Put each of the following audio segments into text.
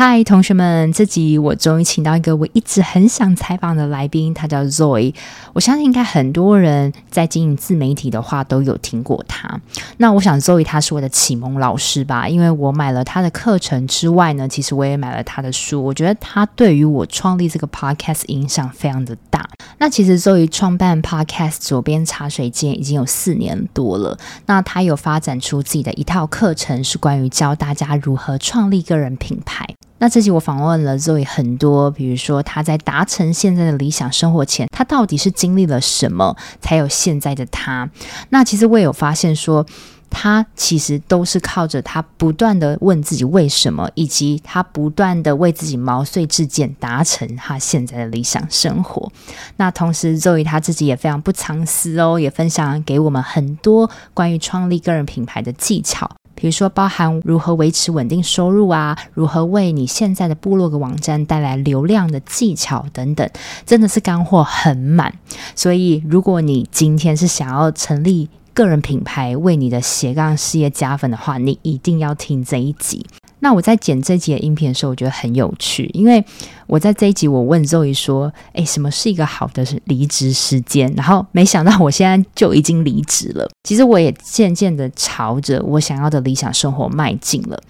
嗨，同学们，这集我终于请到一个我一直很想采访的来宾，他叫 Zoe。我相信应该很多人在经营自媒体的话都有听过他。那我想 Zoe 他是我的启蒙老师吧，因为我买了他的课程之外呢，其实我也买了他的书。我觉得他对于我创立这个 Podcast 影响非常的大。那其实 Zoe 创办 Podcast 左边茶水间已经有四年多了。那他有发展出自己的一套课程，是关于教大家如何创立个人品牌。那这期我访问了 Zoe 很多，比如说他在达成现在的理想生活前，他到底是经历了什么，才有现在的他。那其实我也有发现说，他其实都是靠着他不断的问自己为什么，以及他不断的为自己毛遂自荐，达成他现在的理想生活。那同时，Zoe 他自己也非常不藏私哦，也分享给我们很多关于创立个人品牌的技巧。比如说，包含如何维持稳定收入啊，如何为你现在的部落格网站带来流量的技巧等等，真的是干货很满。所以，如果你今天是想要成立个人品牌，为你的斜杠事业加分的话，你一定要听这一集。那我在剪这集的音频的时候，我觉得很有趣，因为我在这一集我问 Zoe 说：“诶，什么是一个好的离职时间？”然后没想到我现在就已经离职了。其实我也渐渐的朝着我想要的理想生活迈进了。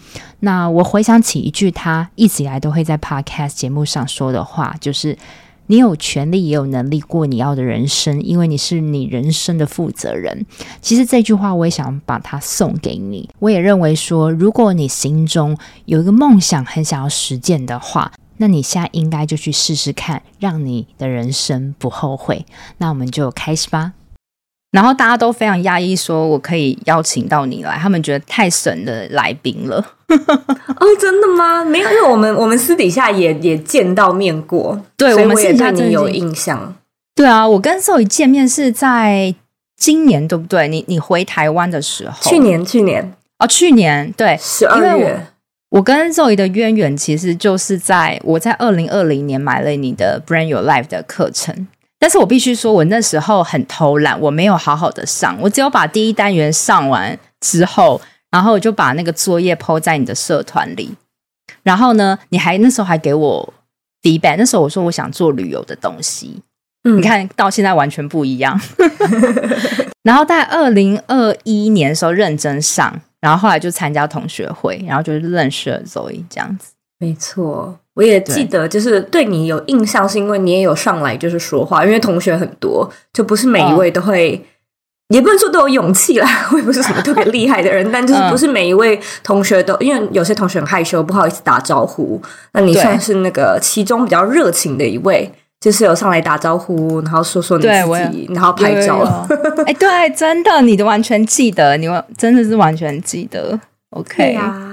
那我回想起一句他一直以来都会在 Podcast 节目上说的话，就是。你有权利也有能力过你要的人生，因为你是你人生的负责人。其实这句话我也想把它送给你。我也认为说，如果你心中有一个梦想很想要实践的话，那你现在应该就去试试看，让你的人生不后悔。那我们就开始吧。然后大家都非常压抑，说我可以邀请到你来，他们觉得太神的来宾了。哦，真的吗？没有，因为我们我们私底下也也见到面过，对，我们私底下你有印象。对啊，我跟 Zoe 见面是在今年，对不对？你你回台湾的时候，去年去年哦，去年对，十二月我。我跟 Zoe 的渊源其实就是在我在二零二零年买了你的 Brand Your Life 的课程。但是我必须说，我那时候很偷懒，我没有好好的上，我只有把第一单元上完之后，然后我就把那个作业 po 在你的社团里。然后呢，你还那时候还给我 feedback，那时候我说我想做旅游的东西，嗯，你看到现在完全不一样。然后在二零二一年的时候认真上，然后后来就参加同学会，然后就认识了 Zoe 这样子。没错。我也记得，就是对你有印象，是因为你也有上来就是说话，因为同学很多，就不是每一位都会，哦、也不能说都有勇气啦，我也不是什么特别厉害的人，但就是不是每一位同学都，因为有些同学很害羞，不好意思打招呼，那你算是那个其中比较热情的一位，就是有上来打招呼，然后说说你自己，然后拍照。哎，对，真的，你都完全记得，你真的是完全记得，OK。啊。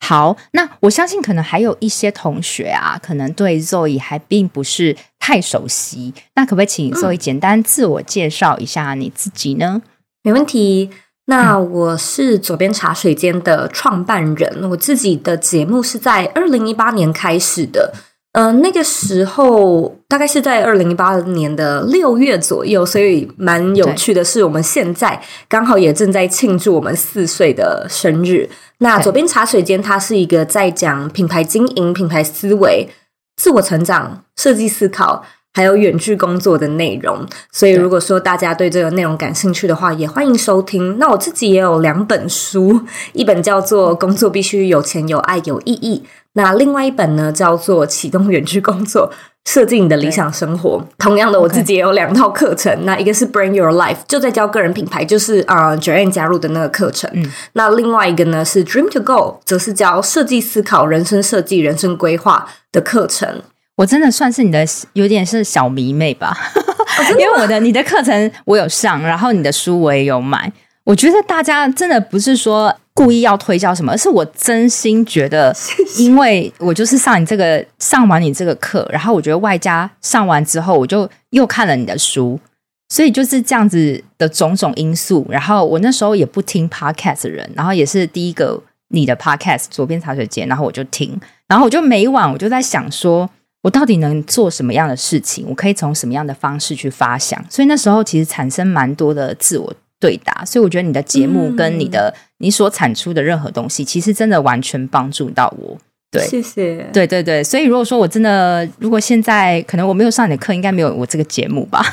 好，那我相信可能还有一些同学啊，可能对 Zoe 还并不是太熟悉。那可不可以请 Zoe 简单自我介绍一下你自己呢？没问题。那我是左边茶水间的创办人，我自己的节目是在二零一八年开始的。嗯、呃，那个时候大概是在二零一八年的六月左右，所以蛮有趣的是，我们现在刚好也正在庆祝我们四岁的生日。那左边茶水间，它是一个在讲品牌经营、品牌思维、自我成长、设计思考，还有远距工作的内容。所以，如果说大家对这个内容感兴趣的话，也欢迎收听。那我自己也有两本书，一本叫做《工作必须有钱、有爱、有意义》。那另外一本呢，叫做《启动远距工作，设计你的理想生活》。同样的，我自己也有两套课程。Okay. 那一个是 Bring Your Life，就在教个人品牌，就是啊 Joanne 加入的那个课程。嗯。那另外一个呢是 Dream to Go，则是教设计思考、人生设计、人生规划的课程。我真的算是你的有点是小迷妹吧，哦、因为我的你的课程我有上，然后你的书我也有买。我觉得大家真的不是说故意要推销什么，而是我真心觉得，因为我就是上你这个上完你这个课，然后我觉得外加上完之后，我就又看了你的书，所以就是这样子的种种因素。然后我那时候也不听 podcast 的人，然后也是第一个你的 podcast 左边茶水间，然后我就听，然后我就每晚我就在想说，我到底能做什么样的事情？我可以从什么样的方式去发想？所以那时候其实产生蛮多的自我对答。所以我觉得你的节目跟你的、嗯、你所产出的任何东西，其实真的完全帮助到我。对，谢谢。对对对，所以如果说我真的，如果现在可能我没有上你的课，应该没有我这个节目吧？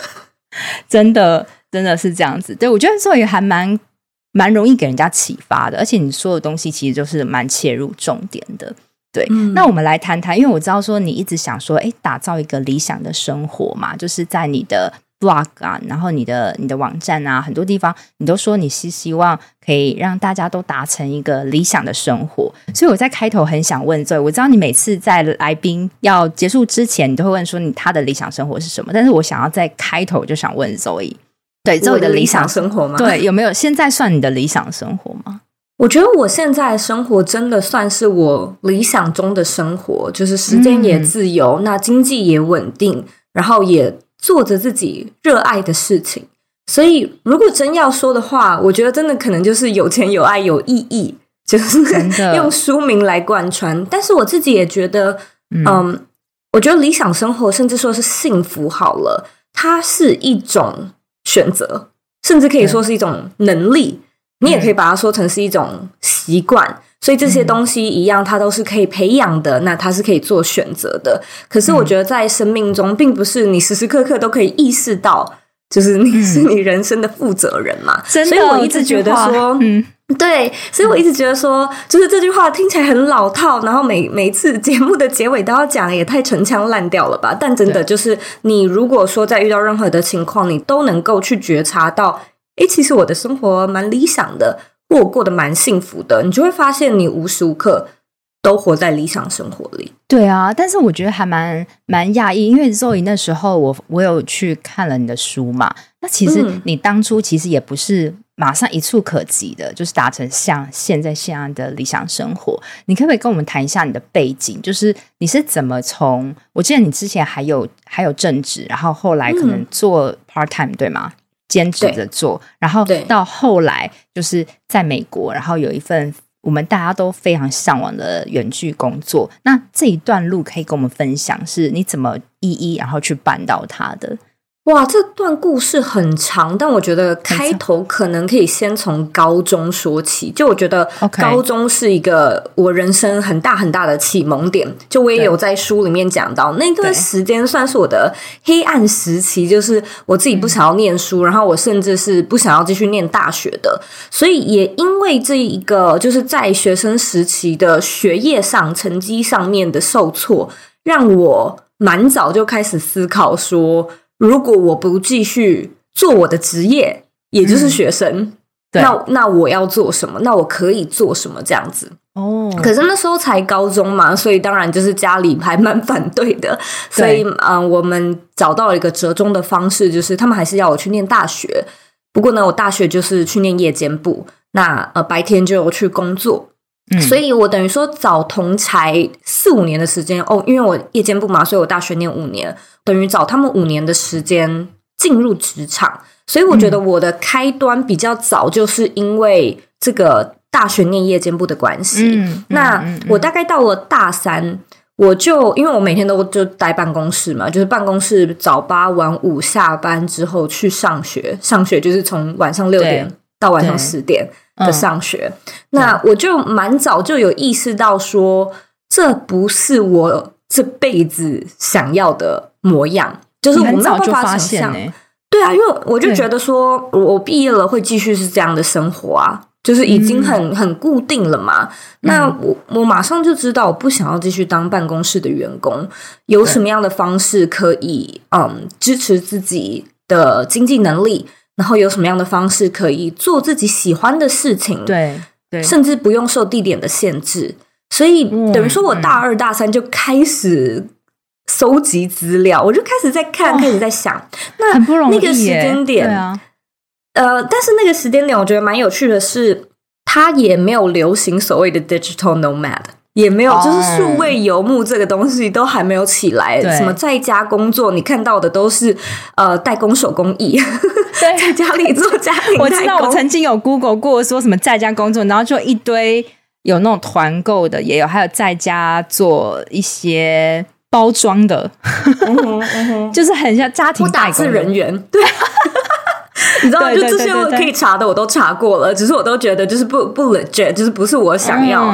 真的，真的是这样子。对，我觉得这也还蛮蛮容易给人家启发的，而且你说的东西其实就是蛮切入重点的。对，嗯、那我们来谈谈，因为我知道说你一直想说，哎，打造一个理想的生活嘛，就是在你的。blog 啊，然后你的你的网站啊，很多地方你都说你是希望可以让大家都达成一个理想的生活，所以我在开头很想问 Zoe，我知道你每次在来宾要结束之前，你都会问说你他的理想生活是什么？但是我想要在开头就想问 Zoe，对 Zoe 的理想生活吗？对，有没有现在算你的理想生活吗？我觉得我现在的生活真的算是我理想中的生活，就是时间也自由，嗯、那经济也稳定，然后也。做着自己热爱的事情，所以如果真要说的话，我觉得真的可能就是有钱、有爱、有意义，就是 用书名来贯穿。但是我自己也觉得，嗯，嗯，我觉得理想生活，甚至说是幸福，好了，它是一种选择，甚至可以说是一种能力。你也可以把它说成是一种习惯。所以这些东西一样，它都是可以培养的，那它是可以做选择的。可是我觉得在生命中，并不是你时时刻刻都可以意识到，就是你是你人生的负责人嘛。所以我一直觉得说，嗯，对。所以我一直觉得说，就是这句话听起来很老套，然后每每次节目的结尾都要讲，也太陈腔滥调了吧？但真的就是，你如果说在遇到任何的情况，你都能够去觉察到，诶，其实我的生活蛮理想的。我过得蛮幸福的，你就会发现你无时无刻都活在理想生活里。对啊，但是我觉得还蛮蛮讶异，因为 Zoe 那时候我我有去看了你的书嘛，那其实你当初其实也不是马上一触可及的，就是达成像现在这样的理想生活。你可不可以跟我们谈一下你的背景？就是你是怎么从？我记得你之前还有还有正职，然后后来可能做 part time，对吗？兼职着做，然后到后来就是在美国，然后有一份我们大家都非常向往的远距工作。那这一段路可以跟我们分享，是你怎么一一然后去办到它的？哇，这段故事很长，但我觉得开头可能可以先从高中说起。就我觉得，高中是一个我人生很大很大的启蒙点。就我也有在书里面讲到，那段时间算是我的黑暗时期，就是我自己不想要念书，然后我甚至是不想要继续念大学的。所以也因为这一个，就是在学生时期的学业上成绩上面的受挫，让我蛮早就开始思考说。如果我不继续做我的职业，也就是学生，嗯、那那我要做什么？那我可以做什么？这样子哦。可是那时候才高中嘛，所以当然就是家里还蛮反对的。所以嗯、呃，我们找到了一个折中的方式，就是他们还是要我去念大学。不过呢，我大学就是去念夜间部，那呃白天就去工作。嗯、所以我等于说找同才四五年的时间哦，因为我夜间部嘛，所以我大学念五年。等于找他们五年的时间进入职场，所以我觉得我的开端比较早，就是因为这个大学念夜间部的关系。嗯、那我大概到了大三，我就因为我每天都就待办公室嘛，就是办公室早八晚五下班之后去上学，上学就是从晚上六点到晚上十点的上学。那我就蛮早就有意识到说，这不是我这辈子想要的模样，就是我没有办法想象。对啊，因为我就觉得说，我毕业了会继续是这样的生活啊，就是已经很很固定了嘛。那我我马上就知道，我不想要继续当办公室的员工。有什么样的方式可以嗯支持自己的经济能力？然后有什么样的方式可以做自己喜欢的事情？对对，甚至不用受地点的限制。所以等于说，我大二大三就开始。搜集资料，我就开始在看，哦、开始在想，那那个时间点，啊、呃，但是那个时间点，我觉得蛮有趣的是，它也没有流行所谓的 digital nomad，也没有，就是数位游牧这个东西都还没有起来。什么在家工作，你看到的都是呃代工手工艺，对 在家里做家庭。我知道，我曾经有 Google 过说什么在家工作，然后就一堆有那种团购的，也有，还有在家做一些包装的，就是很像家庭打字人员。对。你知道，对对对对对，就这些我可以查的我都查过了，只是我都觉得就是不不 legit，就是不是我想要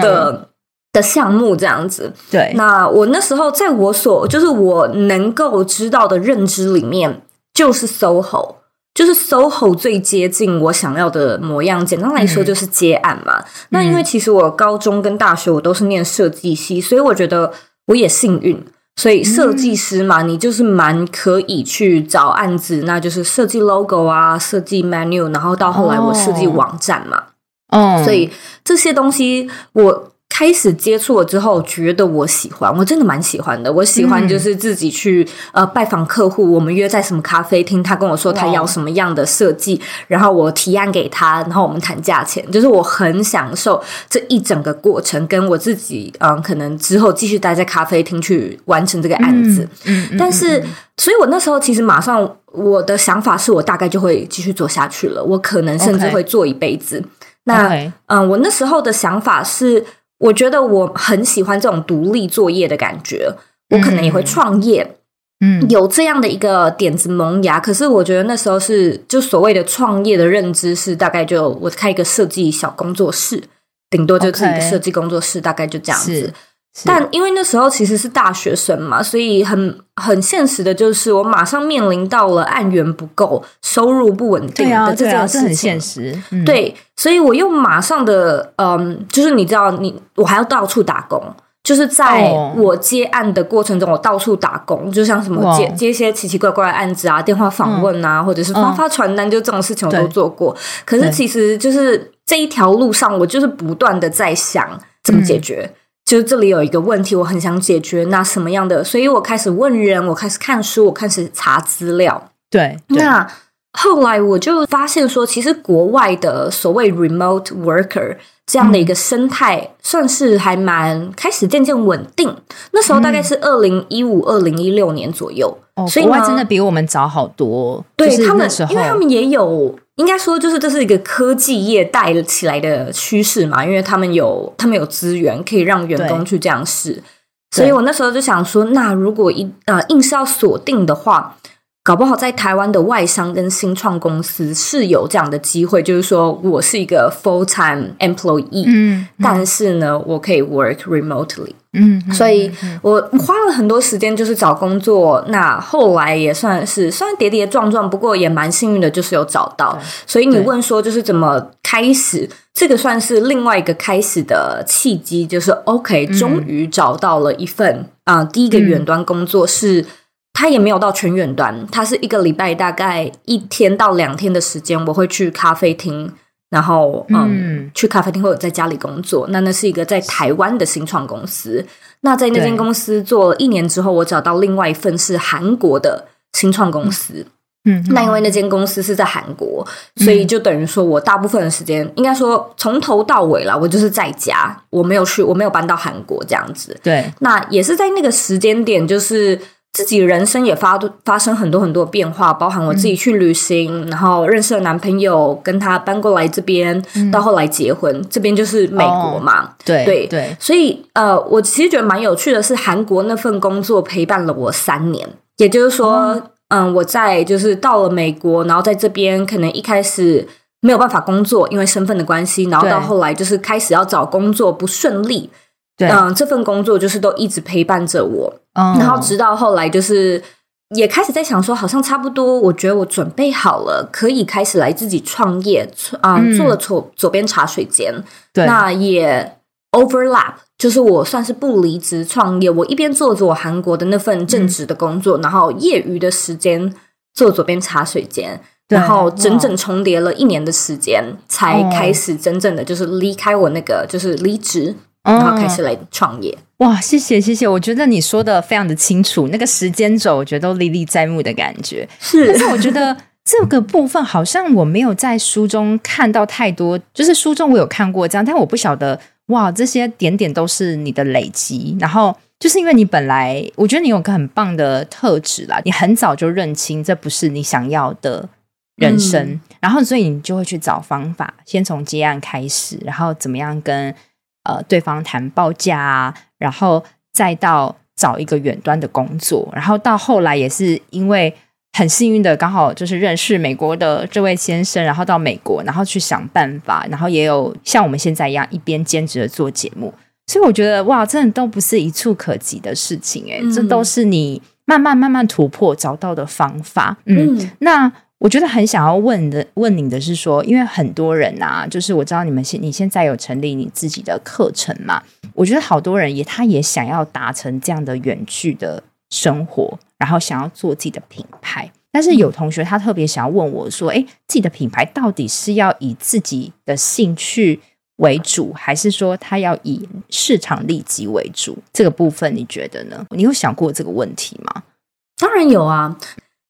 的、的项目这样子。对，那我那时候在我所就是我能够知道的认知里面，就是 SOHO，就是 SOHO 最接近我想要的模样。简单来说，就是接案嘛。嗯、那因为其实我高中跟大学我都是念设计系，所以我觉得我也幸运。所以设计师嘛，你就是蛮可以去找案子，那就是设计 logo 啊，设计 menu，然后到后来我设计网站嘛。哦，所以这些东西我。开始接触了之后，觉得我喜欢，我真的蛮喜欢的。我喜欢就是自己去、嗯、呃拜访客户，我们约在什么咖啡厅，他跟我说他要什么样的设计，然后我提案给他，然后我们谈价钱。就是我很享受这一整个过程，跟我自己嗯、呃，可能之后继续待在咖啡厅去完成这个案子。嗯，嗯但是，嗯、所以我那时候其实马上我的想法是我大概就会继续做下去了，我可能甚至会做一辈子。Okay 那嗯我那时候的想法是。我觉得我很喜欢这种独立作业的感觉，我可能也会创业，嗯，有这样的一个点子萌芽。可是我觉得那时候是就所谓的创业的认知是大概就我开一个设计小工作室，顶多就自己的设计工作室，大概就这样子。但因为那时候其实是大学生嘛，所以很很现实的就是，我马上面临到了案源不够、收入不稳定的这件事情。很现实。嗯、对，所以我又马上的，嗯，就是你知道，你我还要到处打工，就是在我接案的过程中，我到处打工，就像什么接接一些奇奇怪怪的案子啊，电话访问啊，嗯、或者是发发传单，就这种事情我都做过。可是其实就是这一条路上，我就是不断的在想怎么解决。嗯就是这里有一个问题，我很想解决。那什么样的？所以我开始问人，我开始看书，我开始查资料。对，对那后来我就发现说，其实国外的所谓 remote worker 这样的一个生态，算是还蛮开始渐渐稳定。嗯、那时候大概是二零一五、二零一六年左右。哦，所以国外真的比我们早好多。对他们，因为他们也有。应该说，就是这是一个科技业带起来的趋势嘛，因为他们有他们有资源可以让员工去这样试，所以我那时候就想说，那如果一呃硬是要锁定的话，搞不好在台湾的外商跟新创公司是有这样的机会，就是说我是一个 full time employee，嗯，但是呢，我可以 work remotely。嗯，所以我花了很多时间就是找工作，那后来也算是虽然跌跌撞撞，不过也蛮幸运的，就是有找到。所以你问说就是怎么开始，这个算是另外一个开始的契机，就是 OK，终于找到了一份啊、呃，第一个远端工作是，它也没有到全远端，它是一个礼拜大概一天到两天的时间，我会去咖啡厅。然后，嗯，嗯去咖啡厅或者在家里工作。那那是一个在台湾的新创公司。那在那间公司做了一年之后，我找到另外一份是韩国的新创公司。嗯，那因为那间公司是在韩国，嗯、所以就等于说我大部分的时间，应该说从头到尾啦，我就是在家，我没有去，我没有搬到韩国这样子。对，那也是在那个时间点，就是。自己人生也发发生很多很多变化，包含我自己去旅行，嗯、然后认识了男朋友，跟他搬过来这边，嗯、到后来结婚，这边就是美国嘛。哦、对对对，所以呃，我其实觉得蛮有趣的是，韩国那份工作陪伴了我三年，也就是说，嗯、呃，我在就是到了美国，然后在这边可能一开始没有办法工作，因为身份的关系，然后到后来就是开始要找工作不顺利。嗯、呃，这份工作就是都一直陪伴着我，哦、然后直到后来就是也开始在想说，好像差不多，我觉得我准备好了，可以开始来自己创业，啊、呃，嗯、做了左左边茶水间，对。那也 overlap，就是我算是不离职创业，我一边做着我韩国的那份正职的工作，嗯、然后业余的时间做左边茶水间，然后整整重叠了一年的时间，才开始真正的就是离开我那个就是离职。然后开始来创业。嗯，哇！谢谢谢谢，我觉得你说的非常的清楚，那个时间轴我觉得都历历在目的感觉。是，但是我觉得 这个部分好像我没有在书中看到太多，就是书中我有看过这样，但我不晓得哇，这些点点都是你的累积，然后就是因为你本来，我觉得你有个很棒的特质啦，你很早就认清这不是你想要的人生，嗯、然后所以你就会去找方法，先从接案开始，然后怎么样跟呃对方谈报价啊，然后再到找一个远端的工作，然后到后来也是因为。很幸运的，刚好就是认识美国的这位先生，然后到美国，然后去想办法，然后也有像我们现在一样一边兼职的做节目，所以我觉得哇，真的都不是一触可及的事情，哎、嗯，这都是你慢慢慢慢突破找到的方法。嗯，嗯，那我觉得很想要问的问你的是说，因为很多人啊，就是我知道你们现你现在有成立你自己的课程嘛，我觉得好多人也他也想要达成这样的远距的生活。然后想要做自己的品牌，但是有同学他特别想要问我说：“哎，自己的品牌到底是要以自己的兴趣为主，还是说他要以市场利基为主？这个部分你觉得呢？你有想过这个问题吗？”当然有啊，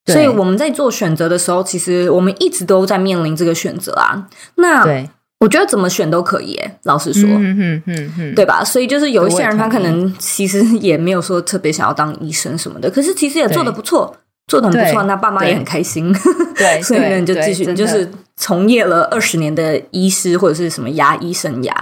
所以我们在做选择的时候，其实我们一直都在面临这个选择啊。那。我觉得怎么选都可以，哎，老实说，嗯嗯嗯嗯，对吧？所以就是有一些人，他可能其实也没有说特别想要当医生什么的，可是其实也做的不错，做的很不错，那爸妈也很开心，对，所以呢，你就继续，你就是从业了二十年的医师或者是什么牙医生涯，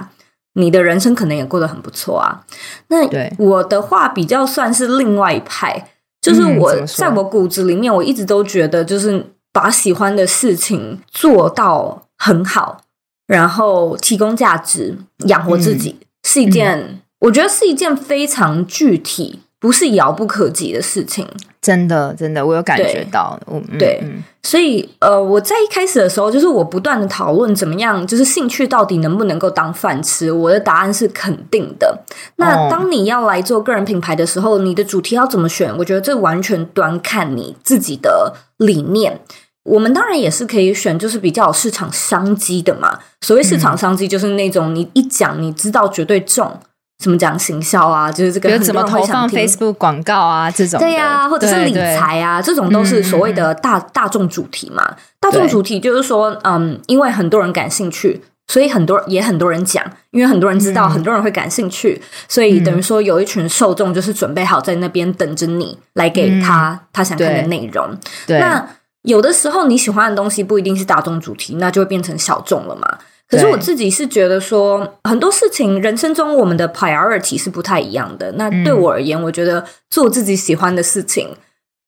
你的人生可能也过得很不错啊。那我的话比较算是另外一派，就是我在我骨子里面，我一直都觉得，就是把喜欢的事情做到很好。然后提供价值，养活自己，嗯、是一件、嗯、我觉得是一件非常具体，不是遥不可及的事情。真的，真的，我有感觉到。对，嗯、所以呃，我在一开始的时候，就是我不断的讨论怎么样，就是兴趣到底能不能够当饭吃。我的答案是肯定的。那当你要来做个人品牌的时候，你的主题要怎么选？我觉得这完全端看你自己的理念。我们当然也是可以选，就是比较有市场商机的嘛。所谓市场商机，就是那种你一讲，你知道绝对中。怎么讲行销啊？就是这个怎么投放 Facebook 广告啊？这种对呀、啊，或者是理财啊，这种都是所谓的大、嗯、大众主题嘛。大众主题就是说，嗯，因为很多人感兴趣，所以很多也很多人讲，因为很多人知道，很多人会感兴趣，嗯、所以等于说有一群受众就是准备好在那边等着你来给他、嗯、他想看的内容。对，那。有的时候你喜欢的东西不一定是大众主题，那就会变成小众了嘛。可是我自己是觉得说，很多事情人生中我们的 priority 是不太一样的。那对我而言，我觉得做自己喜欢的事情，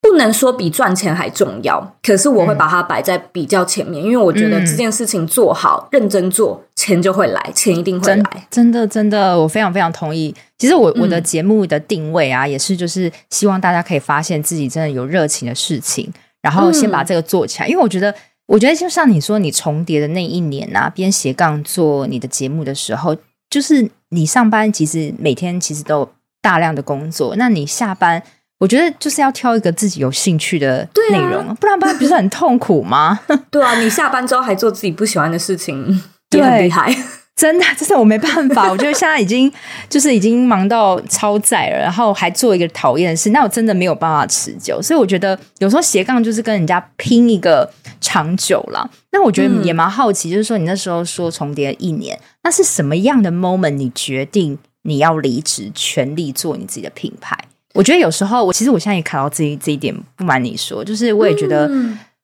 不能说比赚钱还重要。可是我会把它摆在比较前面，因为我觉得这件事情做好、认真做，钱就会来，钱一定会来。真的，真的，我非常非常同意。其实我我的节目的定位啊，也是就是希望大家可以发现自己真的有热情的事情。然后先把这个做起来，嗯、因为我觉得，我觉得就像你说，你重叠的那一年啊，边斜杠做你的节目的时候，就是你上班其实每天其实都有大量的工作，那你下班，我觉得就是要挑一个自己有兴趣的内容，啊、不然不然不是很痛苦吗？对啊，你下班之后还做自己不喜欢的事情，也很厉害。真的，这是我没办法。我觉得现在已经就是已经忙到超载了，然后还做一个讨厌的事，那我真的没有办法持久。所以我觉得有时候斜杠就是跟人家拼一个长久了。那我觉得也蛮好奇，就是说你那时候说重叠了一年，那是什么样的 moment？你决定你要离职，全力做你自己的品牌？我觉得有时候我其实我现在也卡到这一这一点，不瞒你说，就是我也觉得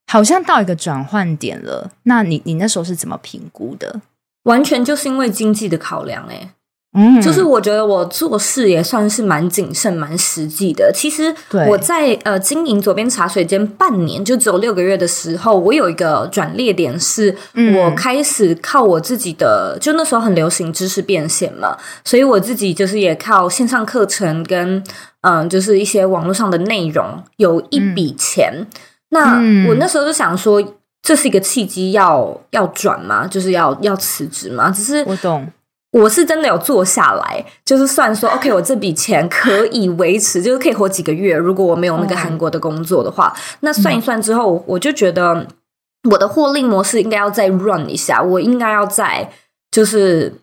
好像到一个转换点了。那你你那时候是怎么评估的？完全就是因为经济的考量，哎，嗯，就是我觉得我做事也算是蛮谨慎、蛮实际的。其实我在呃经营左边茶水间半年，就只有六个月的时候，我有一个转捩点，是我开始靠我自己的，就那时候很流行知识变现嘛，所以我自己就是也靠线上课程跟嗯，就是一些网络上的内容有一笔钱。那我那时候就想说。这是一个契机要，要要转吗？就是要要辞职吗？只是我懂，我是真的有坐下来，就是算说，OK，我这笔钱可以维持，就是可以活几个月。如果我没有那个韩国的工作的话，嗯、那算一算之后，我就觉得我的获利模式应该要再 run 一下，我应该要再就是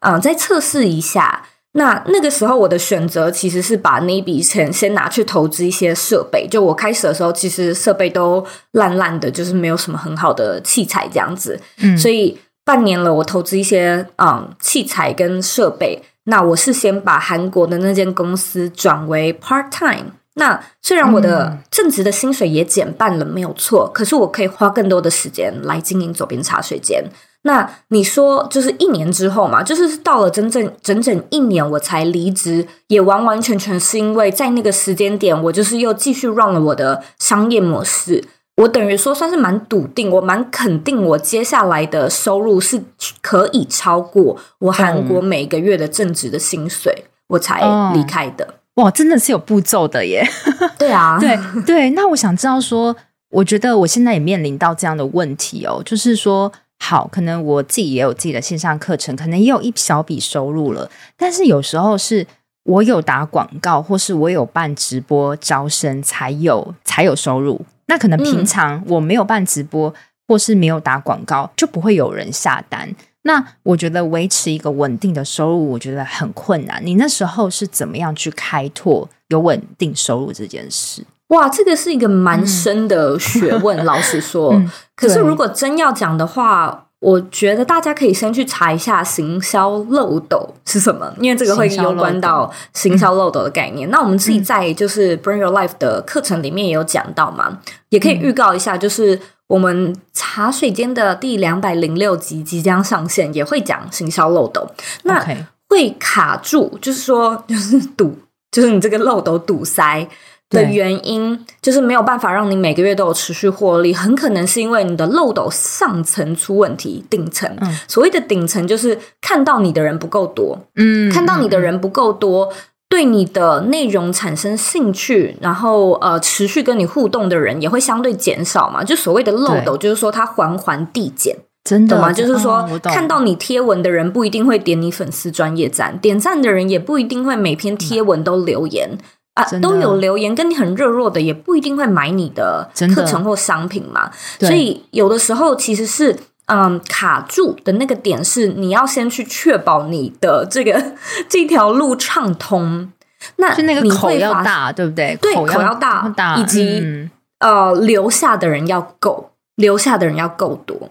嗯，再测试一下。那那个时候，我的选择其实是把那笔钱先拿去投资一些设备。就我开始的时候，其实设备都烂烂的，就是没有什么很好的器材这样子。嗯，所以半年了，我投资一些嗯器材跟设备。那我是先把韩国的那间公司转为 part time。那虽然我的正职的薪水也减半了，没有错，可是我可以花更多的时间来经营左边茶水间。那你说，就是一年之后嘛，就是到了真正整整一年我才离职，也完完全全是因为在那个时间点，我就是又继续 run 了我的商业模式。我等于说算是蛮笃定，我蛮肯定，我接下来的收入是可以超过我韩国每个月的正职的薪水，我才离开的。哇，真的是有步骤的耶！对啊，对对。那我想知道说，我觉得我现在也面临到这样的问题哦，就是说，好，可能我自己也有自己的线上课程，可能也有一小笔收入了，但是有时候是我有打广告，或是我有办直播招生，才有才有收入。那可能平常我没有办直播，嗯、或是没有打广告，就不会有人下单。那我觉得维持一个稳定的收入，我觉得很困难。你那时候是怎么样去开拓有稳定收入这件事？哇，这个是一个蛮深的学问，嗯、老实说。嗯、可是如果真要讲的话，我觉得大家可以先去查一下行销漏斗是什么，因为这个会有关到行销漏斗的概念。嗯、那我们自己在就是 Bring Your Life 的课程里面也有讲到嘛，嗯、也可以预告一下，就是。我们茶水间的第两百零六集即将上线，也会讲行销漏斗。那会卡住，就是说，就是堵，就是你这个漏斗堵塞的原因，就是没有办法让你每个月都有持续获利。很可能是因为你的漏斗上层出问题，顶层。嗯、所谓的顶层，就是看到你的人不够多。嗯，看到你的人不够多。对你的内容产生兴趣，然后呃持续跟你互动的人也会相对减少嘛。就所谓的漏斗，就是说它环环递减，真的懂吗？就是说、哦、看到你贴文的人不一定会点你粉丝专业赞，点赞的人也不一定会每篇贴文都留言、嗯、啊，都有留言跟你很热络的，也不一定会买你的课程或商品嘛。所以有的时候其实是。嗯，卡住的那个点是你要先去确保你的这个这条路畅通，那那个口要大，对不对？对，口要大，大以及、嗯、呃留下的人要够，留下的人要够多，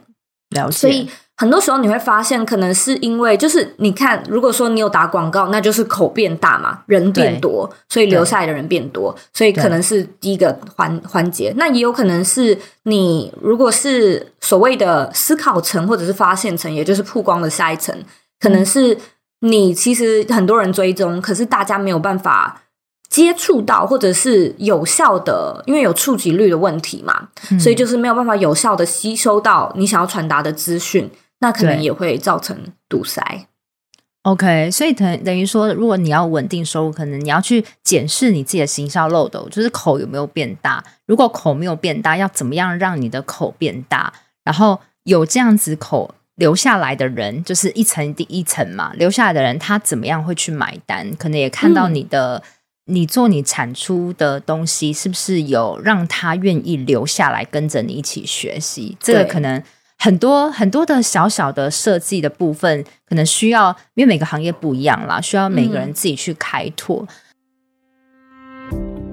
了解。所以。很多时候你会发现，可能是因为就是你看，如果说你有打广告，那就是口变大嘛，人变多，所以留下来的人变多，所以可能是第一个环环节。那也有可能是你如果是所谓的思考层或者是发现层，也就是曝光的下一层，可能是你其实很多人追踪，可是大家没有办法。接触到或者是有效的，因为有触及率的问题嘛，嗯、所以就是没有办法有效的吸收到你想要传达的资讯，那可能也会造成堵塞。OK，所以等等于说，如果你要稳定收入，可能你要去检视你自己的行销漏斗，就是口有没有变大。如果口没有变大，要怎么样让你的口变大？然后有这样子口留下来的人，就是一层第一层嘛，留下来的人他怎么样会去买单？可能也看到你的。嗯你做你产出的东西，是不是有让他愿意留下来跟着你一起学习？这个可能很多很多的小小的设计的部分，可能需要，因为每个行业不一样啦，需要每个人自己去开拓。嗯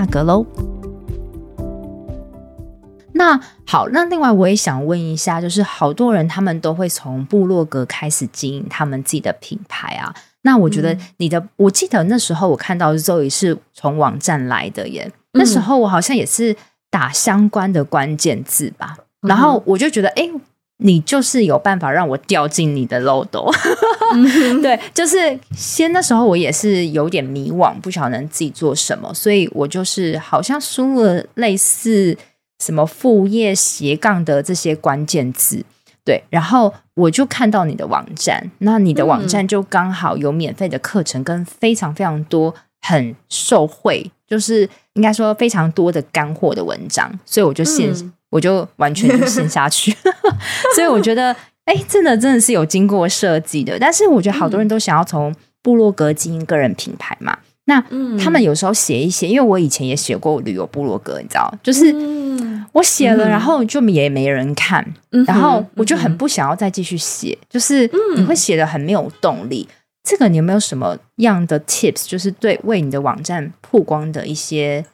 价格喽。那好，那另外我也想问一下，就是好多人他们都会从部落格开始经营他们自己的品牌啊。那我觉得你的，嗯、我记得那时候我看到 Zoe 是从网站来的耶。嗯、那时候我好像也是打相关的关键字吧，嗯、然后我就觉得，哎、欸。你就是有办法让我掉进你的漏斗，对，就是先那时候我也是有点迷惘，不晓得能自己做什么，所以我就是好像输入了类似什么副业斜杠的这些关键字，对，然后我就看到你的网站，那你的网站就刚好有免费的课程跟非常非常多很受惠，就是应该说非常多的干货的文章，所以我就先。嗯我就完全就陷下去，所以我觉得，哎，真的真的是有经过设计的。但是我觉得好多人都想要从部落格经营个人品牌嘛。那他们有时候写一写，因为我以前也写过旅游部落格，你知道，就是我写了，然后就也没人看，然后我就很不想要再继续写，就是你会写的很没有动力。这个你有没有什么样的 tips？就是对为你的网站曝光的一些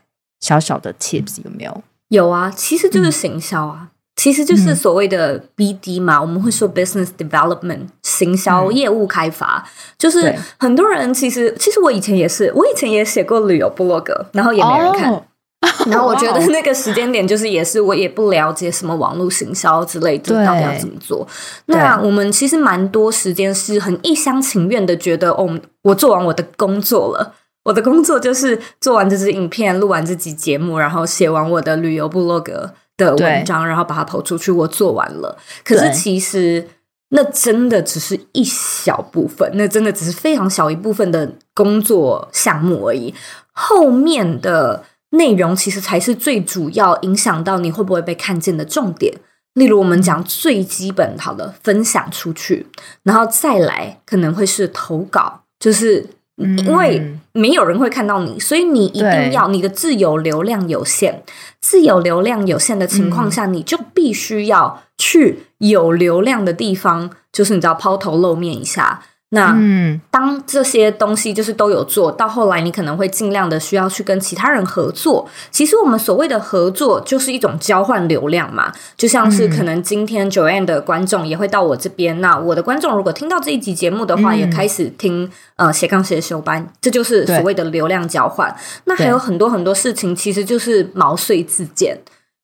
小小的 tips 有没有？有啊，其实就是行销啊。其实就是所谓的 BD 嘛，嗯、我们会说 business development 行销业务开发，嗯、就是很多人其实其实我以前也是，我以前也写过旅游部落格，然后也没人看，哦、然后我觉得那个时间点就是也是我也不了解什么网络行销之类的，到底要怎么做。那我们其实蛮多时间是很一厢情愿的觉得，哦，我做完我的工作了，我的工作就是做完这支影片，录完这集节目，然后写完我的旅游部落格。的文章，然后把它投出去，我做完了。可是其实那真的只是一小部分，那真的只是非常小一部分的工作项目而已。后面的内容其实才是最主要影响到你会不会被看见的重点。例如，我们讲最基本好的分享出去，然后再来可能会是投稿，就是。因为没有人会看到你，所以你一定要你的自由流量有限，自由流量有限的情况下，你就必须要去有流量的地方，就是你知道抛头露面一下。那嗯，当这些东西就是都有做到后来，你可能会尽量的需要去跟其他人合作。其实我们所谓的合作，就是一种交换流量嘛。就像是可能今天 Joanne 的观众也会到我这边，那我的观众如果听到这一集节目的话，也开始听呃斜杠斜修班，这就是所谓的流量交换。那还有很多很多事情，其实就是毛遂自荐。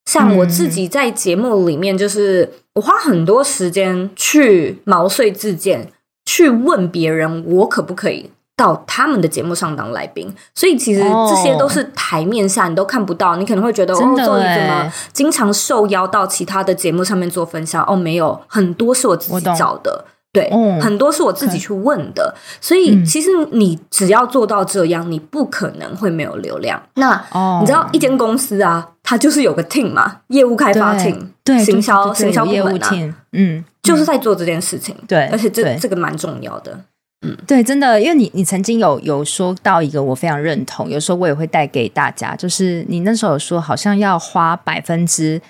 像我自己在节目里面，就是我花很多时间去毛遂自荐。去问别人，我可不可以到他们的节目上当来宾？所以其实这些都是台面下你都看不到，你可能会觉得哦，你怎么经常受邀到其他的节目上面做分享？哦，没有，很多是我自己找的。对，嗯、很多是我自己去问的，嗯、所以其实你只要做到这样，你不可能会没有流量。那、哦、你知道一间公司啊，它就是有个 team 嘛，业务开发 team，对，行销行销部门啊，嗯，就是在做这件事情。对，而且这对这个蛮重要的。嗯，对，真的，因为你你曾经有有说到一个我非常认同，有时候我也会带给大家，就是你那时候有说好像要花百分之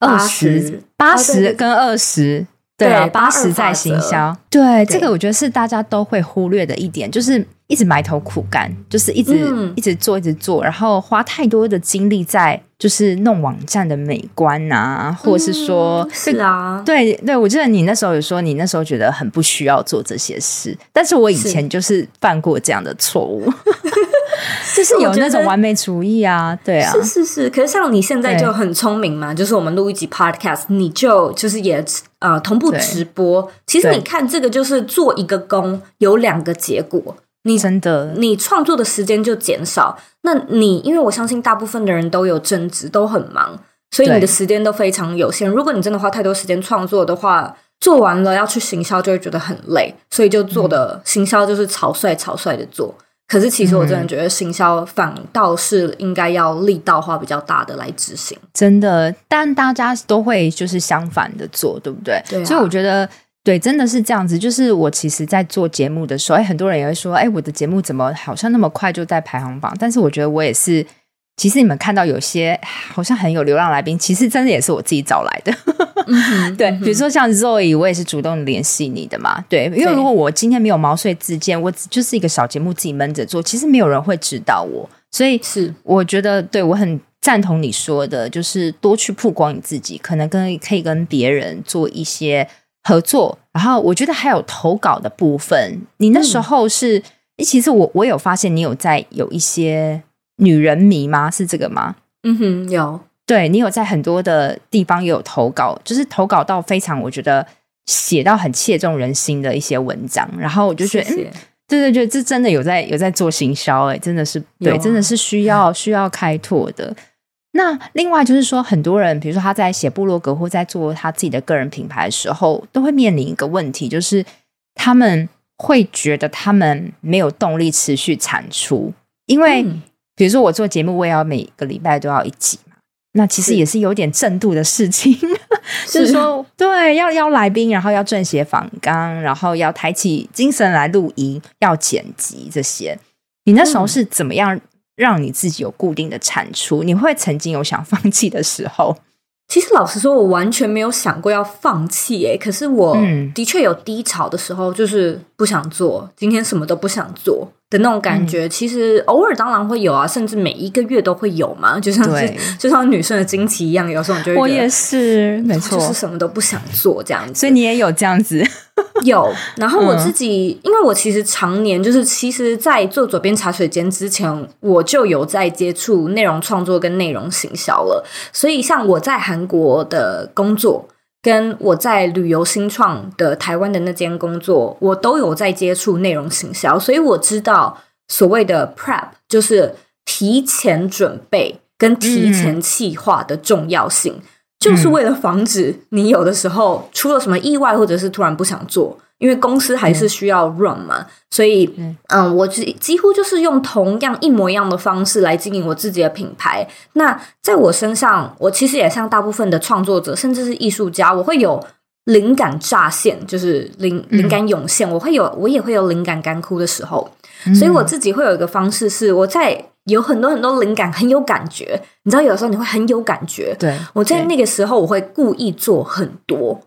二十八十跟二十。对啊，八十在行销，对，对这个我觉得是大家都会忽略的一点，就是一直埋头苦干，就是一直、嗯、一直做，一直做，然后花太多的精力在就是弄网站的美观啊，或者是说，嗯、是啊，对对，我记得你那时候有说，你那时候觉得很不需要做这些事，但是我以前就是犯过这样的错误。就是有那种完美主义啊，对啊，是是是。可是像你现在就很聪明嘛，就是我们录一集 podcast，你就就是也呃同步直播。其实你看这个就是做一个工有两个结果，你真的你创作的时间就减少。那你因为我相信大部分的人都有正职，都很忙，所以你的时间都非常有限。如果你真的花太多时间创作的话，做完了要去行销就会觉得很累，所以就做的行销就是草率草率的做。可是，其实我真的觉得行销反倒是应该要力道化比较大的来执行，真的。但大家都会就是相反的做，对不对？对啊。所以我觉得，对，真的是这样子。就是我其实，在做节目的时候，哎，很多人也会说，哎，我的节目怎么好像那么快就在排行榜？但是我觉得我也是。其实你们看到有些好像很有流量来宾，其实真的也是我自己找来的。嗯、对，嗯、比如说像 Zoe，我也是主动联系你的嘛。对，因为如果我今天没有毛遂自荐，我就是一个小节目自己闷着做，其实没有人会知道我。所以是我觉得，对，我很赞同你说的，就是多去曝光你自己，可能跟可以跟别人做一些合作。然后我觉得还有投稿的部分，你那时候是，嗯、其实我我有发现你有在有一些。女人迷吗？是这个吗？嗯哼，有。对，你有在很多的地方也有投稿，就是投稿到非常我觉得写到很切中人心的一些文章，然后我就觉得，谢谢嗯、对对对，这真的有在有在做行销，哎，真的是对，啊、真的是需要需要开拓的。那另外就是说，很多人比如说他在写部落格或在做他自己的个人品牌的时候，都会面临一个问题，就是他们会觉得他们没有动力持续产出，因为。嗯比如说我做节目，我也要每个礼拜都要一集嘛，那其实也是有点正度的事情。是就是说，对，要邀来宾，然后要撰写访纲，然后要抬起精神来录音，要剪辑这些。你那时候是怎么样让你自己有固定的产出？嗯、你会曾经有想放弃的时候？其实老实说，我完全没有想过要放弃。哎，可是我的确有低潮的时候，就是不想做，今天什么都不想做。的那种感觉，嗯、其实偶尔当然会有啊，甚至每一个月都会有嘛，就像是 就像女生的经期一样，有时候你就会觉得我也是，没错，就是什么都不想做这样子。所以你也有这样子，有。然后我自己，嗯、因为我其实常年就是，其实，在做左边茶水间之前，我就有在接触内容创作跟内容行销了。所以，像我在韩国的工作。跟我在旅游新创的台湾的那间工作，我都有在接触内容行销，所以我知道所谓的 prep 就是提前准备跟提前计划的重要性，嗯、就是为了防止你有的时候出了什么意外，或者是突然不想做。因为公司还是需要 run 嘛，嗯、所以嗯，嗯，我几几乎就是用同样一模一样的方式来经营我自己的品牌。那在我身上，我其实也像大部分的创作者，甚至是艺术家，我会有灵感乍现，就是灵灵感涌现，我会有，我也会有灵感干枯的时候。嗯、所以我自己会有一个方式，是我在有很多很多灵感，很有感觉。你知道，有时候你会很有感觉。对，我在那个时候，我会故意做很多。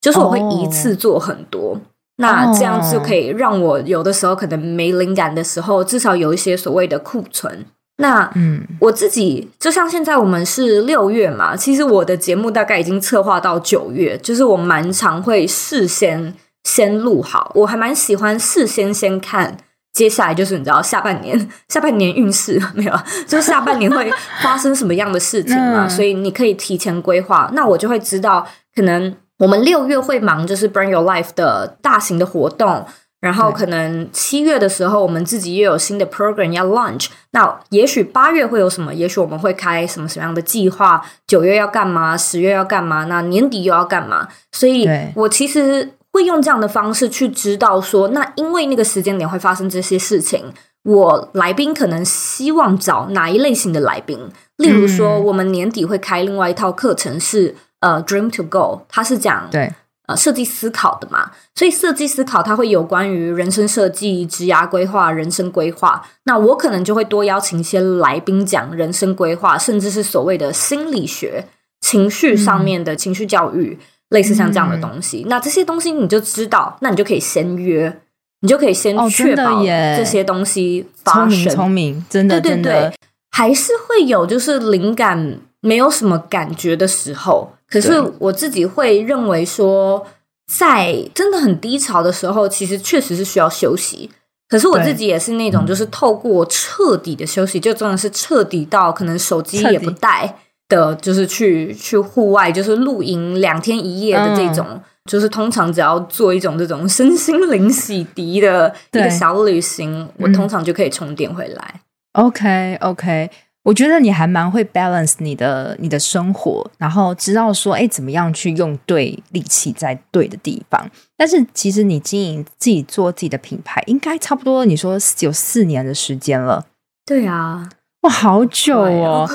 就是我会一次做很多，哦、那这样子就可以让我有的时候可能没灵感的时候，至少有一些所谓的库存。那嗯，我自己就像现在我们是六月嘛，其实我的节目大概已经策划到九月，就是我蛮常会事先先录好，我还蛮喜欢事先先看接下来就是你知道下半年 下半年运势没有，就是下半年会发生什么样的事情嘛，嗯、所以你可以提前规划，那我就会知道可能。我们六月会忙，就是 Bring Your Life 的大型的活动，然后可能七月的时候，我们自己又有新的 program 要 launch。那也许八月会有什么？也许我们会开什么什么样的计划？九月要干嘛？十月要干嘛？那年底又要干嘛？所以我其实会用这样的方式去知道说，那因为那个时间点会发生这些事情，我来宾可能希望找哪一类型的来宾？例如说，我们年底会开另外一套课程是。呃、uh，Dream to Go，它是讲对呃设计思考的嘛，所以设计思考它会有关于人生设计、职涯规划、人生规划。那我可能就会多邀请一些来宾讲人生规划，甚至是所谓的心理学、情绪上面的情绪教育，嗯、类似像这样的东西。嗯、那这些东西你就知道，那你就可以先约，你就可以先确保这些东西发生。聪明，聪明，真的，对对对，真的。还是会有就是灵感没有什么感觉的时候。可是我自己会认为说，在真的很低潮的时候，其实确实是需要休息。可是我自己也是那种，就是透过彻底的休息，就真的是彻底到可能手机也不带的，就是去去户外，就是露营两天一夜的这种。就是通常只要做一种这种身心灵洗涤的一个小旅行，我通常就可以充电回来。OK OK。我觉得你还蛮会 balance 你的你的生活，然后知道说，哎，怎么样去用对力气在对的地方。但是其实你经营自己做自己的品牌，应该差不多你说有四年的时间了。对啊，哇，好久哦。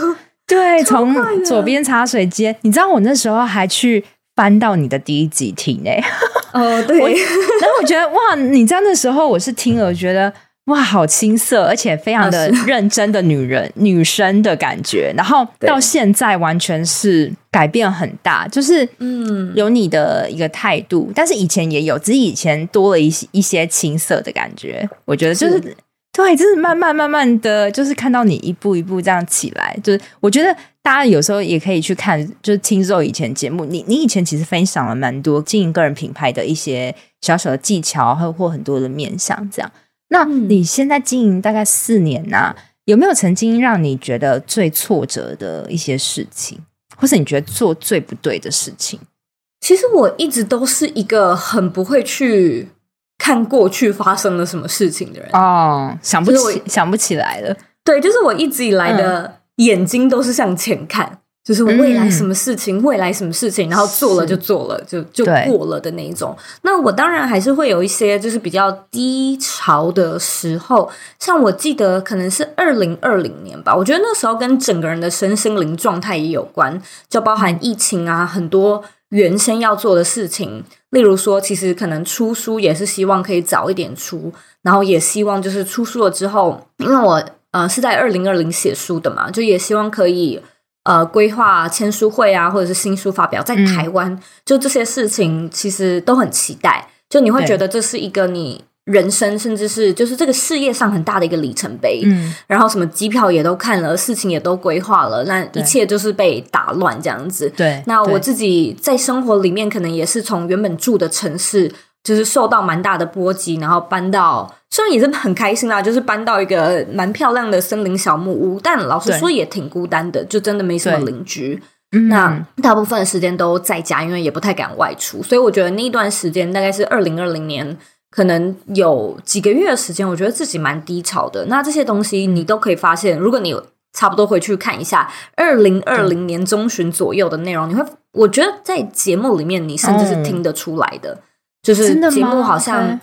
对，从左边茶水间，你知道我那时候还去翻到你的第一集听诶。哦，对。然后我觉得哇，你在那时候我是听了，我觉得。哇，好青涩，而且非常的 认真的女人、是 女生的感觉。然后到现在完全是改变很大，就是嗯，有你的一个态度，嗯、但是以前也有，只是以前多了一些一些青涩的感觉。我觉得就是，是对，就是慢慢慢慢的就是看到你一步一步这样起来。就是我觉得大家有时候也可以去看，就是听 Zoe 以前节目，你你以前其实分享了蛮多经营个人品牌的一些小小的技巧，或或很多的面向这样。那你现在经营大概四年呐、啊，有没有曾经让你觉得最挫折的一些事情，或是你觉得做最不对的事情？其实我一直都是一个很不会去看过去发生了什么事情的人哦，想不起想不起来了。对，就是我一直以来的眼睛都是向前看。就是未来什么事情，嗯、未来什么事情，然后做了就做了，就就过了的那一种。那我当然还是会有一些就是比较低潮的时候，像我记得可能是二零二零年吧，我觉得那时候跟整个人的身心灵状态也有关，就包含疫情啊，很多原先要做的事情，例如说，其实可能出书也是希望可以早一点出，然后也希望就是出书了之后，因为我呃是在二零二零写书的嘛，就也希望可以呃规划签书会啊，或者是新书发表在台湾，嗯、就这些事情其实都很期待，就你会觉得这是一个你。人生甚至是就是这个事业上很大的一个里程碑，嗯，然后什么机票也都看了，事情也都规划了，那一切就是被打乱这样子。对，那我自己在生活里面可能也是从原本住的城市，就是受到蛮大的波及，然后搬到，虽然也是很开心啦，就是搬到一个蛮漂亮的森林小木屋，但老实说也挺孤单的，就真的没什么邻居。那大部分的时间都在家，因为也不太敢外出，所以我觉得那一段时间大概是二零二零年。可能有几个月的时间，我觉得自己蛮低潮的。那这些东西你都可以发现，如果你有差不多回去看一下二零二零年中旬左右的内容，你会，我觉得在节目里面你甚至是听得出来的。哦、就是节目好像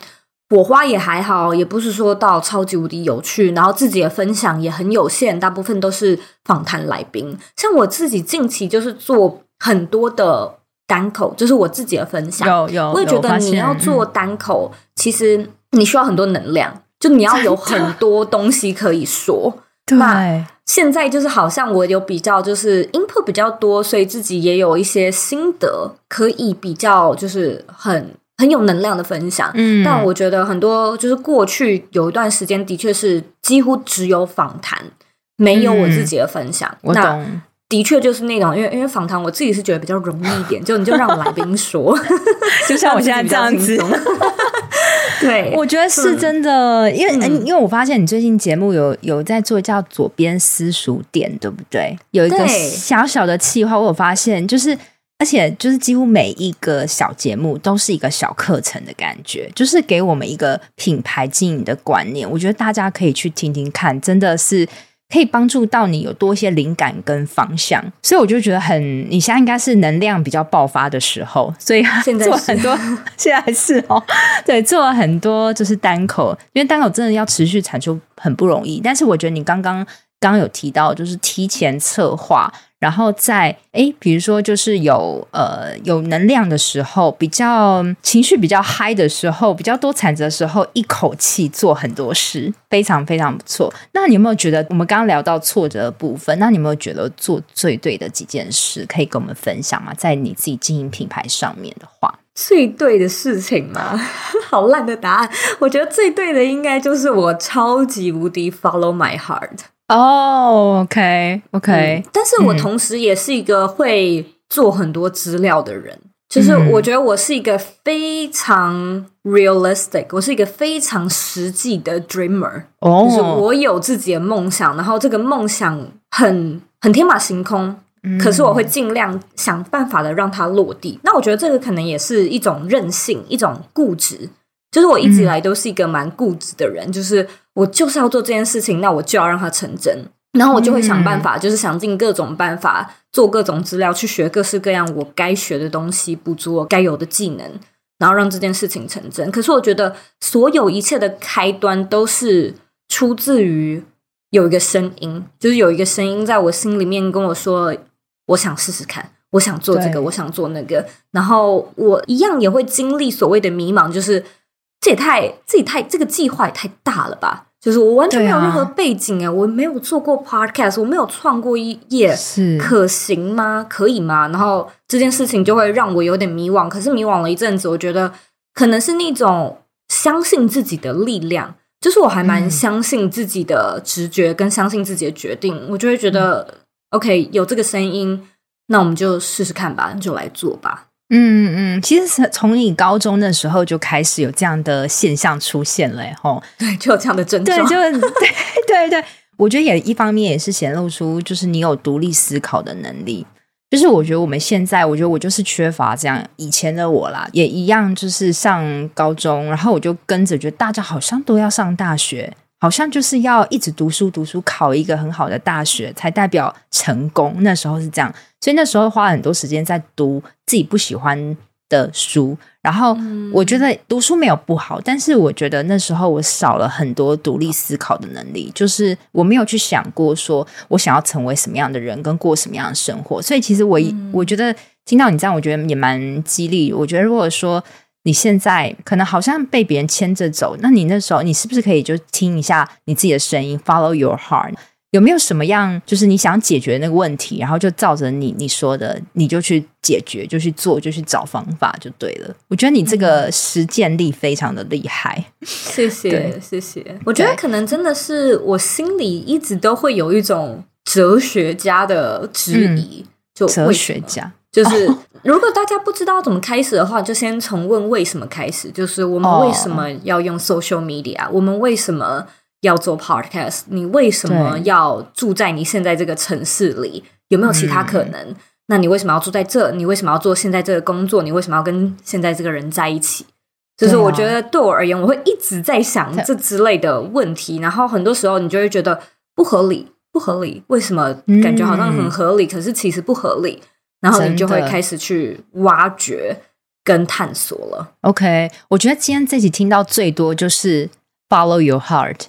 火花也还好，也不是说到超级无敌有趣，然后自己的分享也很有限，大部分都是访谈来宾。像我自己近期就是做很多的。单口就是我自己的分享，有有，我也觉得你要做单口，其实你需要很多能量，就你要有很多东西可以说。对，那现在就是好像我有比较，就是 input 比较多，所以自己也有一些心得可以比较，就是很很有能量的分享。嗯，但我觉得很多就是过去有一段时间，的确是几乎只有访谈，没有我自己的分享。嗯，我懂。的确就是那种，因为因为访谈，我自己是觉得比较容易一点，就你就让来宾说，就像我现在这样子。对，我觉得是真的，嗯、因为嗯因为我发现你最近节目有有在做叫左边私塾店，对不对？有一个小小的企划，我有发现，就是而且就是几乎每一个小节目都是一个小课程的感觉，就是给我们一个品牌经营的观念。我觉得大家可以去听听看，真的是。可以帮助到你有多一些灵感跟方向，所以我就觉得很，你现在应该是能量比较爆发的时候，所以现在做很多，现在，现在是哦，对，做了很多就是单口，因为单口真的要持续产出很不容易，但是我觉得你刚刚刚有提到，就是提前策划。然后在诶，比如说就是有呃有能量的时候，比较情绪比较嗨的时候，比较多产值的时候，一口气做很多事，非常非常不错。那你有没有觉得我们刚刚聊到挫折的部分？那你有没有觉得做最对的几件事可以跟我们分享吗？在你自己经营品牌上面的话，最对的事情吗？好烂的答案。我觉得最对的应该就是我超级无敌 follow my heart。哦、okay, 嗯，但是我同时也是一个会做很多资料的人，嗯，就是我觉得我是一个非常 realistic，我是一个非常实际的 dreamer，哦，就是我有自己的梦想，然后这个梦想很很天马行空，嗯，可是我会尽量想办法的让它落地。那我觉得这个可能也是一种任性，一种固执。就是我一直以来都是一个蛮固执的人，嗯，就是我就是要做这件事情，那我就要让它成真，然后我就会想办法，就是想尽各种办法做各种资料，去学各式各样我该学的东西，补足我该有的技能，然后让这件事情成真。可是我觉得所有一切的开端都是出自于有一个声音，就是有一个声音在我心里面跟我说：“我想试试看，我想做这个，我想做那个。”然后我一样也会经历所谓的迷茫，就是。这也太，这也太，这个计划也太大了吧！就是我完全没有任何背景啊，我没有做过 podcast，我没有创过一页，是可行吗？可以吗？然后这件事情就会让我有点迷惘。可是迷惘了一阵子，我觉得可能是那种相信自己的力量，就是我还蛮相信自己的直觉，跟相信自己的决定。嗯、我就会觉得、嗯、，OK，有这个声音，那我们就试试看吧，就来做吧。嗯嗯，其实从你高中的时候就开始有这样的现象出现了，吼，对，就有这样的症状，对，就 对对对，我觉得也一方面也是显露出，就是你有独立思考的能力。就是我觉得我们现在，我觉得我就是缺乏这样，以前的我啦，也一样，就是上高中，然后我就跟着，觉得大家好像都要上大学。好像就是要一直读书读书，考一个很好的大学才代表成功。那时候是这样，所以那时候花很多时间在读自己不喜欢的书。然后我觉得读书没有不好，但是我觉得那时候我少了很多独立思考的能力，就是我没有去想过说我想要成为什么样的人，跟过什么样的生活。所以其实我我觉得。听到你这样，我觉得也蛮激励。我觉得如果说你现在可能好像被别人牵着走，那你那时候你是不是可以就听一下你自己的声音，follow your heart？有没有什么样就是你想解决那个问题，然后就照着你你说的，你就去解决，就去做，就去找方法就对了。我觉得你这个实践力非常的厉害，谢谢谢谢。我觉得可能真的是我心里一直都会有一种哲学家的质疑，嗯、就哲学家就是、哦、如果大家不知道怎么开始的话，就先从问为什么开始，就是我们为什么要用 social media，、哦、我们为什么。要做 podcast，你为什么要住在你现在这个城市里？有没有其他可能？嗯。那你为什么要住在这？你为什么要做现在这个工作？你为什么要跟现在这个人在一起？就是我觉得对我而言，我会一直在想这之类的问题。然后很多时候你就会觉得不合理，不合理。为什么感觉好像很合理，嗯，可是其实不合理？然后你就会开始去挖掘跟探索了。OK，我觉得今天这集听到最多就是 Follow Your Heart。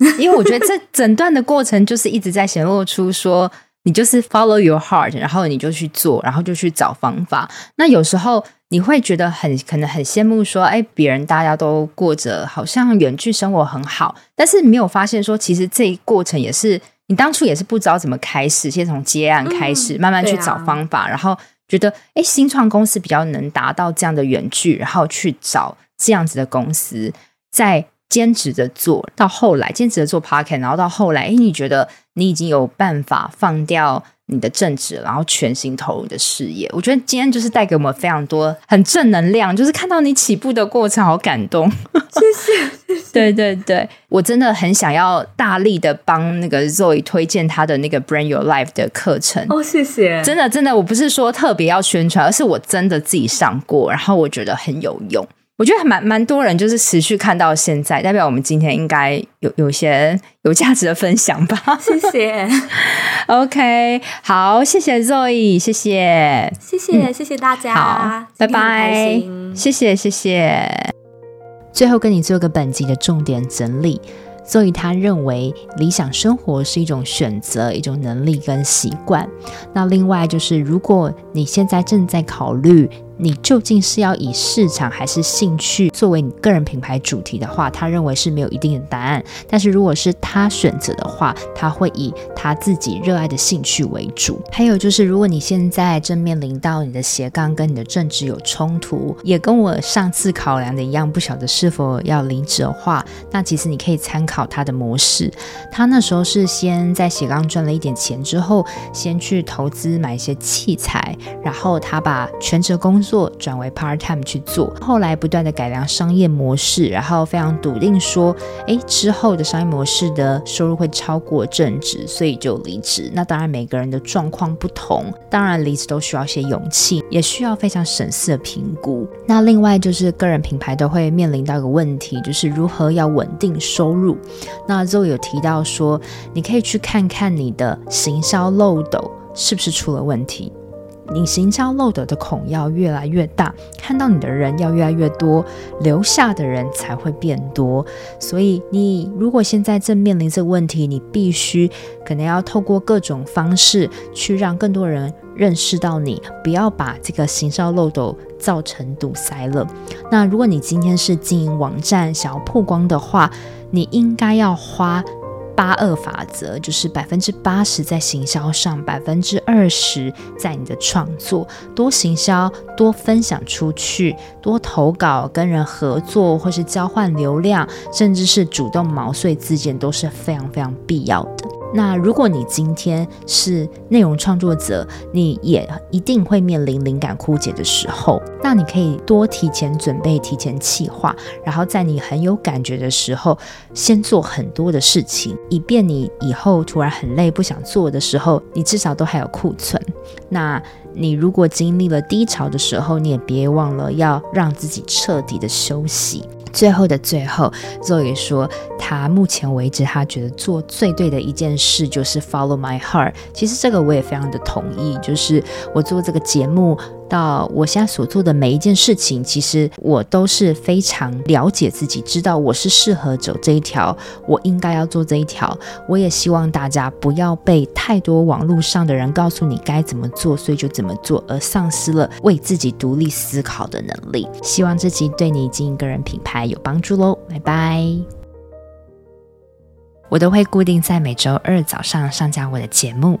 因为我觉得这整段的过程就是一直在显露出说，你就是 follow your heart，然后你就去做，然后就去找方法。那有时候你会觉得很可能很羡慕说，哎，别人大家都过着好像远距生活很好，但是没有发现说，其实这一过程也是你当初也是不知道怎么开始，先从接案开始，嗯、慢慢去找方法，啊、然后觉得哎，新创公司比较能达到这样的远距，然后去找这样子的公司在。坚持的做到后来，坚持的做 p o c k e t 然后到后来，哎，你觉得你已经有办法放掉你的正职，然后全心投入的事业？我觉得今天就是带给我们非常多很正能量，就是看到你起步的过程，好感动。谢谢，谢谢。对对对，我真的很想要大力的帮那个 Zoe 推荐他的那个 Brand Your Life 的课程。哦，谢谢。真的真的，我不是说特别要宣传，而是我真的自己上过，然后我觉得很有用。我觉得还蛮蛮多人就是持续看到现在，代表我们今天应该有有些有价值的分享吧。谢谢。OK，好，谢谢 Zoe，谢谢，谢谢，嗯、谢谢大家，好，拜拜，谢谢，谢谢。最后跟你做个本集的重点整理。Zoe 他认为理想生活是一种选择，一种能力跟习惯。那另外就是，如果你现在正在考虑。你究竟是要以市场还是兴趣作为你个人品牌主题的话，他认为是没有一定的答案。但是如果是他选择的话，他会以他自己热爱的兴趣为主。还有就是，如果你现在正面临到你的斜杠跟你的正职有冲突，也跟我上次考量的一样，不晓得是否要离职的话，那其实你可以参考他的模式。他那时候是先在斜杠赚了一点钱之后，先去投资买一些器材，然后他把全职工做转为 part time 去做，后来不断的改良商业模式，然后非常笃定说，诶，之后的商业模式的收入会超过正职，所以就离职。那当然每个人的状况不同，当然离职都需要些勇气，也需要非常审慎的评估。那另外就是个人品牌都会面临到一个问题，就是如何要稳定收入。那 Zoe 有提到说，你可以去看看你的行销漏斗是不是出了问题。你行销漏斗的孔要越来越大，看到你的人要越来越多，留下的人才会变多。所以，你如果现在正面临这个问题，你必须可能要透过各种方式去让更多人认识到你，不要把这个行销漏斗造成堵塞了。那如果你今天是经营网站想要曝光的话，你应该要花。八二法则就是百分之八十在行销上，百分之二十在你的创作。多行销，多分享出去，多投稿，跟人合作，或是交换流量，甚至是主动毛遂自荐，都是非常非常必要的。那如果你今天是内容创作者，你也一定会面临灵感枯竭的时候。那你可以多提前准备，提前企划，然后在你很有感觉的时候，先做很多的事情，以便你以后突然很累不想做的时候，你至少都还有库存。那你如果经历了低潮的时候，你也别忘了要让自己彻底的休息。最后的最后，Zoe 说，他目前为止，他觉得做最对的一件事就是 Follow My Heart。其实这个我也非常的同意，就是我做这个节目到我现在所做的每一件事情，其实我都是非常了解自己，知道我是适合走这一条，我应该要做这一条。我也希望大家不要被太多网络上的人告诉你该怎么做，所以就怎么做，而丧失了为自己独立思考的能力。希望这集对你经营个人品牌有帮助喽，拜拜。我都会固定在每周二早上上架我的节目。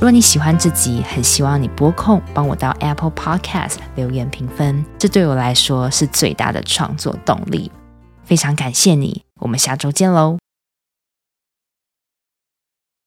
如果你喜欢这集，很希望你播控帮我到 Apple Podcast 留言评分，这对我来说是最大的创作动力。非常感谢你，我们下周见喽。